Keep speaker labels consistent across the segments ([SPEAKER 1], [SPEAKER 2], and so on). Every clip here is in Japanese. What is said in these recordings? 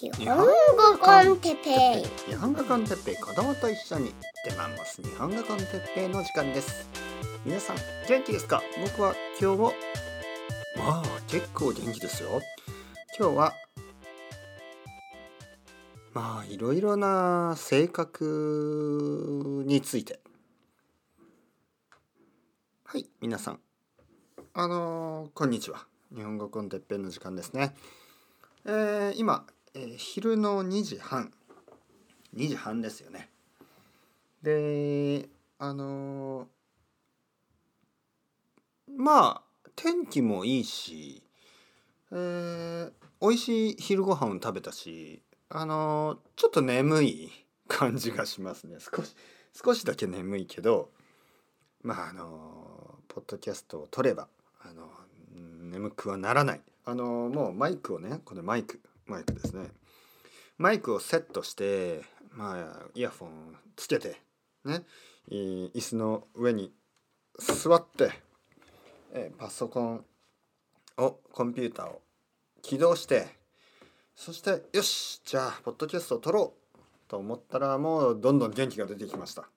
[SPEAKER 1] 日本語コンテッペイ。
[SPEAKER 2] 日本語コンテッペイ。子供と一緒に。出マンモス日本語コンテッペイの時間です。皆さん元気ですか？僕は今日もまあ結構元気ですよ。今日はまあいろいろな性格について。はい皆さん。あのーこんにちは。日本語コンテッペイの時間ですね。えー今、えー昼の2時半。2時半ですよね。であのーまあ天気もいいし、えー、美味しい昼ご飯を食べたしあのーちょっと眠い感じがしますね。少し少しだけ眠いけどまああのーポッドキャストを撮ればあの眠くはならない。あのもうマイクをねこれマイクマイクですね。マイクをセットしてまあイヤフォンつけてね椅子の上に座ってえパソコンをコンピューターを起動してそしてよしじゃあポッドキャストを撮ろうと思ったらもうどんどん元気が出てきました。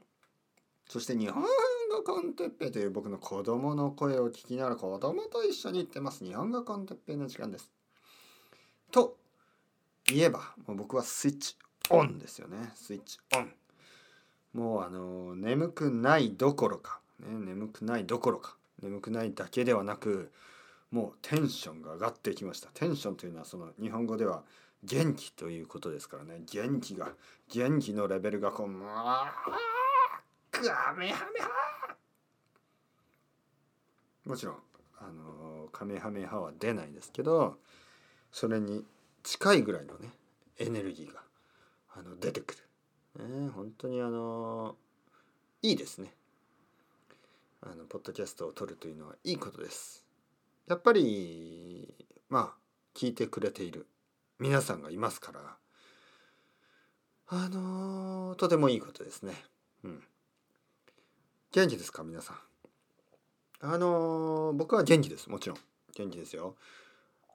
[SPEAKER 2] そして日本語コンテッペイという僕の子供の声を聞きながら子供と一緒に行ってます。日本語コンテッペの時間です。と言えばもう僕はスイッチオンですよね。スイッチオン。もうあの眠くないどころか、ね、眠くないどころか眠くないだけではなくもうテンションが上がってきました。テンションというのはその日本語では元気ということですからね。元気が元気のレベルがこうもうカメハメハもちろんあのカメハメハは出ないですけどそれに近いぐらいのねエネルギーがあの出てくる、ね、本当にあのいいですね。あのポッドキャストを撮るというのはいいことです。やっぱりまあ聞いてくれている皆さんがいますからあのとてもいいことですね。うん。元気ですか皆さん？あの僕は元気です。もちろん。元気ですよ。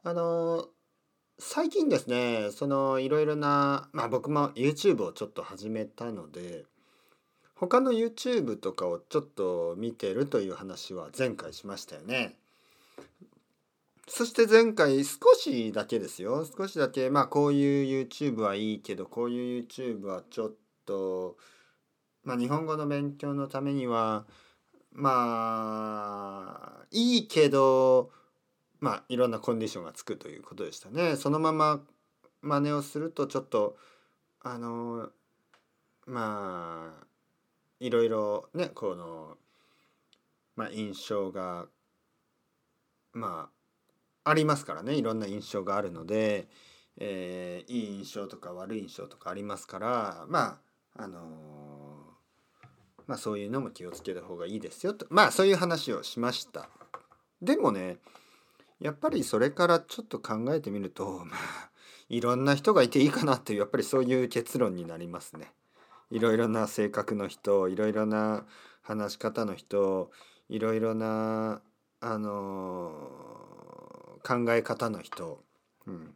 [SPEAKER 2] あの最近ですねそのいろいろなまあ僕も YouTube をちょっと始めたので他の YouTube とかをちょっと見てるという話は前回しましたよね。そして前回少しだけですよ少しだけまあこういう YouTube はいいけどこういう YouTube はちょっとまあ日本語の勉強のためにはまあいいけどまあいろんなコンディションがつくということでしたね。そのまま真似をするとちょっとあのまあいろいろねこの、まあ、印象がまあありますからねいろんな印象があるので、えーいい印象とか悪い印象とかありますからまああのまあそういうのも気をつけた方がいいですよとまあそういう話をしました。でもねやっぱりそれからちょっと考えてみるとまあいろんな人がいていいかなっていうやっぱりそういう結論になりますね。いろいろな性格の人いろいろな話し方の人いろいろなあの考え方の人、うん、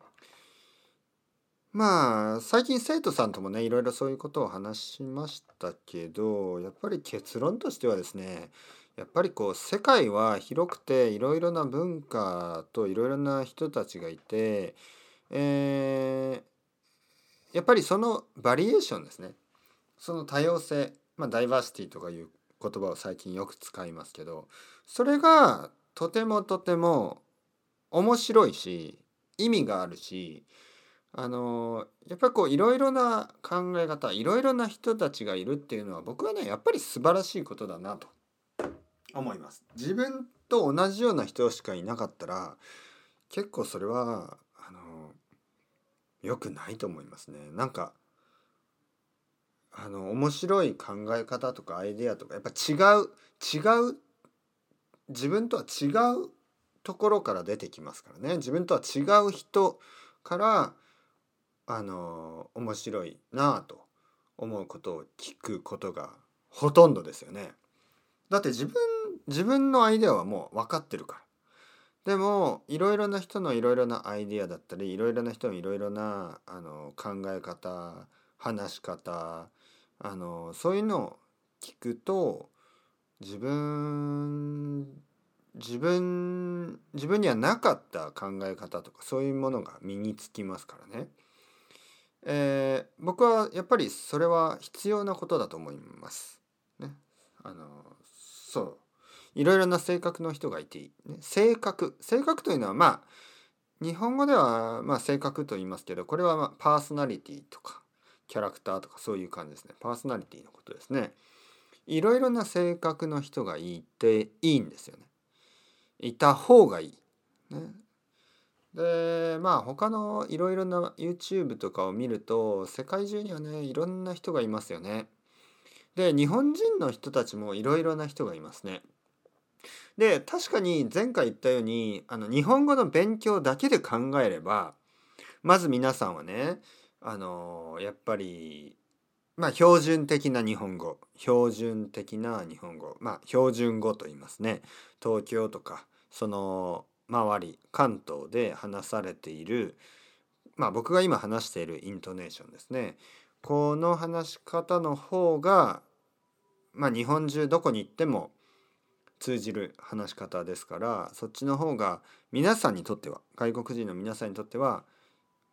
[SPEAKER 2] まあ最近生徒さんともねいろいろそういうことを話しましたけどやっぱり結論としてはですねやっぱりこう世界は広くていろいろな文化といろいろな人たちがいて、えーやっぱりそのバリエーションですね。その多様性、まあ、ダイバーシティとかいう言葉を最近よく使いますけどそれがとてもとても面白いし意味があるしあのやっぱりこういろいろな考え方いろいろな人たちがいるっていうのは僕はねやっぱり素晴らしいことだなと思います。自分と同じような人しかいなかったら結構それはあの良くないと思いますね。なんかあの面白い考え方とかアイデアとかやっぱ違う違う自分とは違うところから出てきますからね自分とは違う人からあの面白いなあと思うことを聞くことがほとんどですよね。だって自分自分のアイデアはもう分かってるからでもいろいろな人のいろいろなアイデアだったりいろいろな人のいろいろなあの考え方話し方あのそういうのを聞くと自分自分自分にはなかった考え方とかそういうものが身につきますからね。えー、僕はやっぱりそれは必要なことだと思います。ね、あのそう。いろいろな性格の人がいて、ね、性格性格というのはまあ日本語ではまあ性格と言いますけどこれはまあパーソナリティとかキャラクターとかそういう感じですね。パーソナリティのことですね。いろいろな性格の人がいていいんですよね。いた方がいい、ね、でまあ他のいろいろな YouTube とかを見ると世界中にはねいろんな人がいますよね。で日本人の人たちもいろいろな人がいますね。で確かに前回言ったようにあの日本語の勉強だけで考えればまず皆さんはねあのやっぱりまあ標準的な日本語標準的な日本語まあ標準語と言いますね東京とかその周り関東で話されているまあ僕が今話しているイントネーションですねこの話し方の方がまあ日本中どこに行っても通じる話し方ですからそっちの方が皆さんにとっては外国人の皆さんにとっては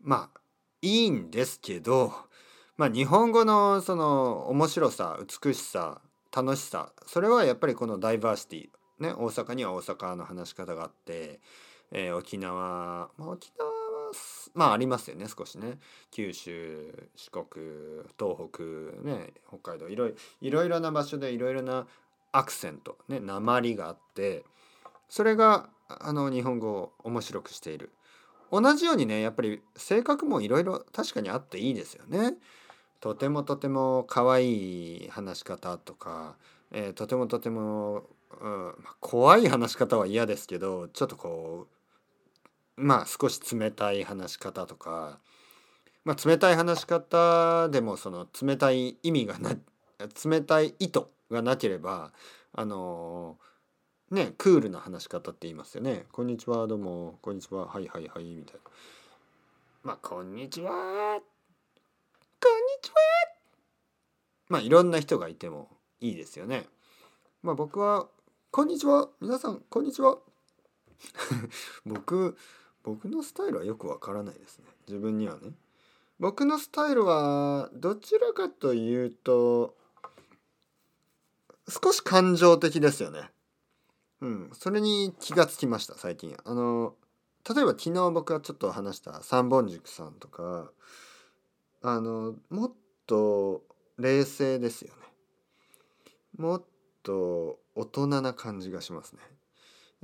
[SPEAKER 2] まあいいんですけどまあ日本語のその面白さ美しさ楽しさそれはやっぱりこのダイバーシティね、大阪には大阪の話し方があって、えー、沖縄、まあ、沖縄まあありますよね少しね九州四国東北ね北海道いろいろいろな場所でいろいろなアクセントね鉛があってそれがあの日本語を面白くしている同じようにねやっぱり性格もいろいろ確かにあっていいですよね。とてもとても可愛い話し方とか、えー、とてもとてもうん、怖い話し方は嫌ですけどちょっとこうまあ少し冷たい話し方とか、まあ、冷たい話し方でもその冷たい意味がな冷たい意図がなければあのー、ねクールな話し方って言いますよね。こんにちはどうもこんにちははいはいはいみたいな。まあこんにちはこんにちはまあいろんな人がいてもいいですよね。まあ僕はこんにちは皆さんこんにちは 僕僕のスタイルはよくわからないですね。自分にはね。僕のスタイルはどちらかというと少し感情的ですよね。うん。それに気がつきました最近。あの例えば昨日僕がちょっと話した三本塾さんとかあのもっと冷静ですよね。もっと大人な感じがしますね。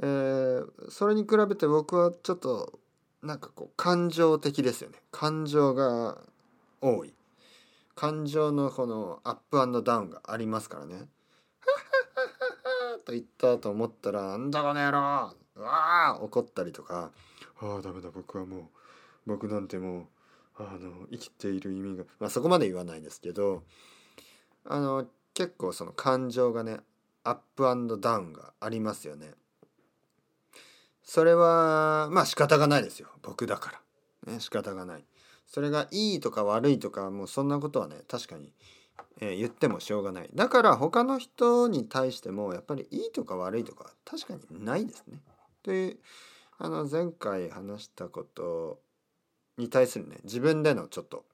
[SPEAKER 2] えー、それに比べて僕はちょっとなんかこう感情的ですよね。感情が多い。感情のこのアップダウンがありますからね。と言ったと思ったら「んだこの野郎!」うわ怒ったりとか「ああダメだ僕はもう僕なんてもうあの生きている意味が」まあそこまで言わないですけどあの結構その感情がねアップダウンがありますよね。それはまあ仕方がないですよ僕だから。ね仕方がない。それがいいとか悪いとかもうそんなことはね確かに、えー、言ってもしょうがない。だから他の人に対してもやっぱりいいとか悪いとか確かにないですね。であの前回話したことに対するね自分でのちょっと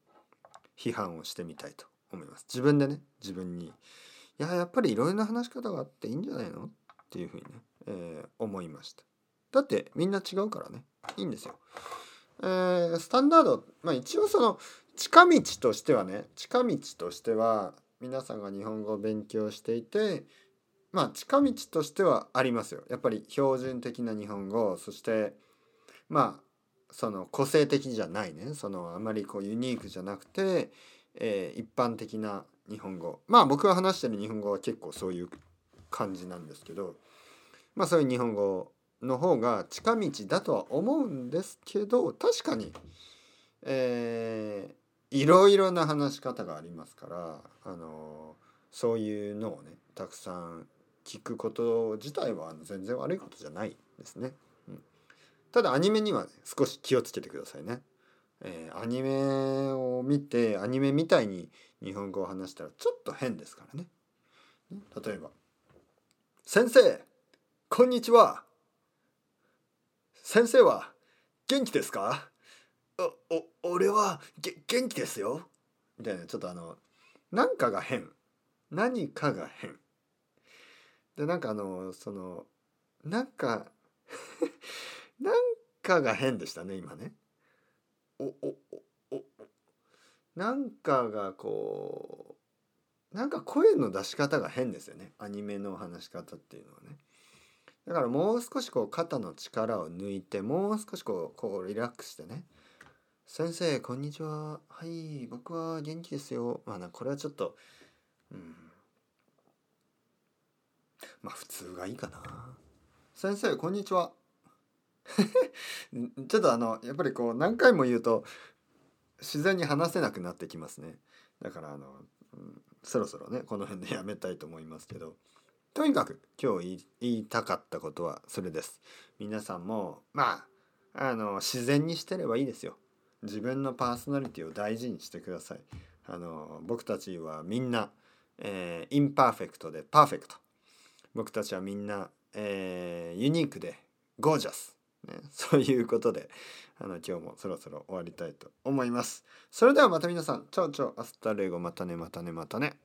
[SPEAKER 2] 批判をしてみたいと思います。自分でね自分に。いややっぱりいろいろな話し方があっていいんじゃないの？っていうふうにね、えー、思いましただってみんな違うからね。いいんですよ。えー、スタンダード。まあ一応その近道としてはね近道としては皆さんが日本語を勉強していてまあ近道としてはありますよ。やっぱり標準的な日本語そしてまあその個性的じゃないね。そのあまりこうユニークじゃなくて、えー、一般的な日本語。まあ僕が話してる日本語は結構そういう感じなんですけどまあそういう日本語の方が近道だとは思うんですけど確かにえー、いろいろな話し方がありますからあのそういうのをねたくさん聞くこと自体は全然悪いことじゃないですね。うん、ただアニメには、ね、少し気をつけてくださいね。えー、アニメを見てアニメみたいに日本語を話したらちょっと変ですからね。例えば「先生こんにちは先生は元気ですか？おお俺は元気ですよ」みたいなちょっとあのなんかが変。何かが変。でなんかあのそのなんか なんかが変でしたね今ね。おおおおなんかがこうなんか声の出し方が変ですよね。アニメの話し方っていうのはね。だからもう少しこう肩の力を抜いてもう少しこうこうリラックスしてね「先生こんにちははい僕は元気ですよ」まあなこれはちょっとうんまあ普通がいいかな。先生こんにちは。ちょっとあのやっぱりこう何回も言うと自然に話せなくなってきますね。だからあの、うん、そろそろねこの辺でやめたいと思いますけどとにかく今日言いたかったことはそれです。皆さんもまああの自然にしてればいいですよ。自分のパーソナリティを大事にしてください。あの僕たちはみんな、えー、 imperfect でパーフェクト。僕たちはみんな、えー、ユニークでゴージャス、ね、そういうことであの今日もそろそろ終わりたいと思いますそれではまた皆さん ciao ciao hasta luego またねまたねまたね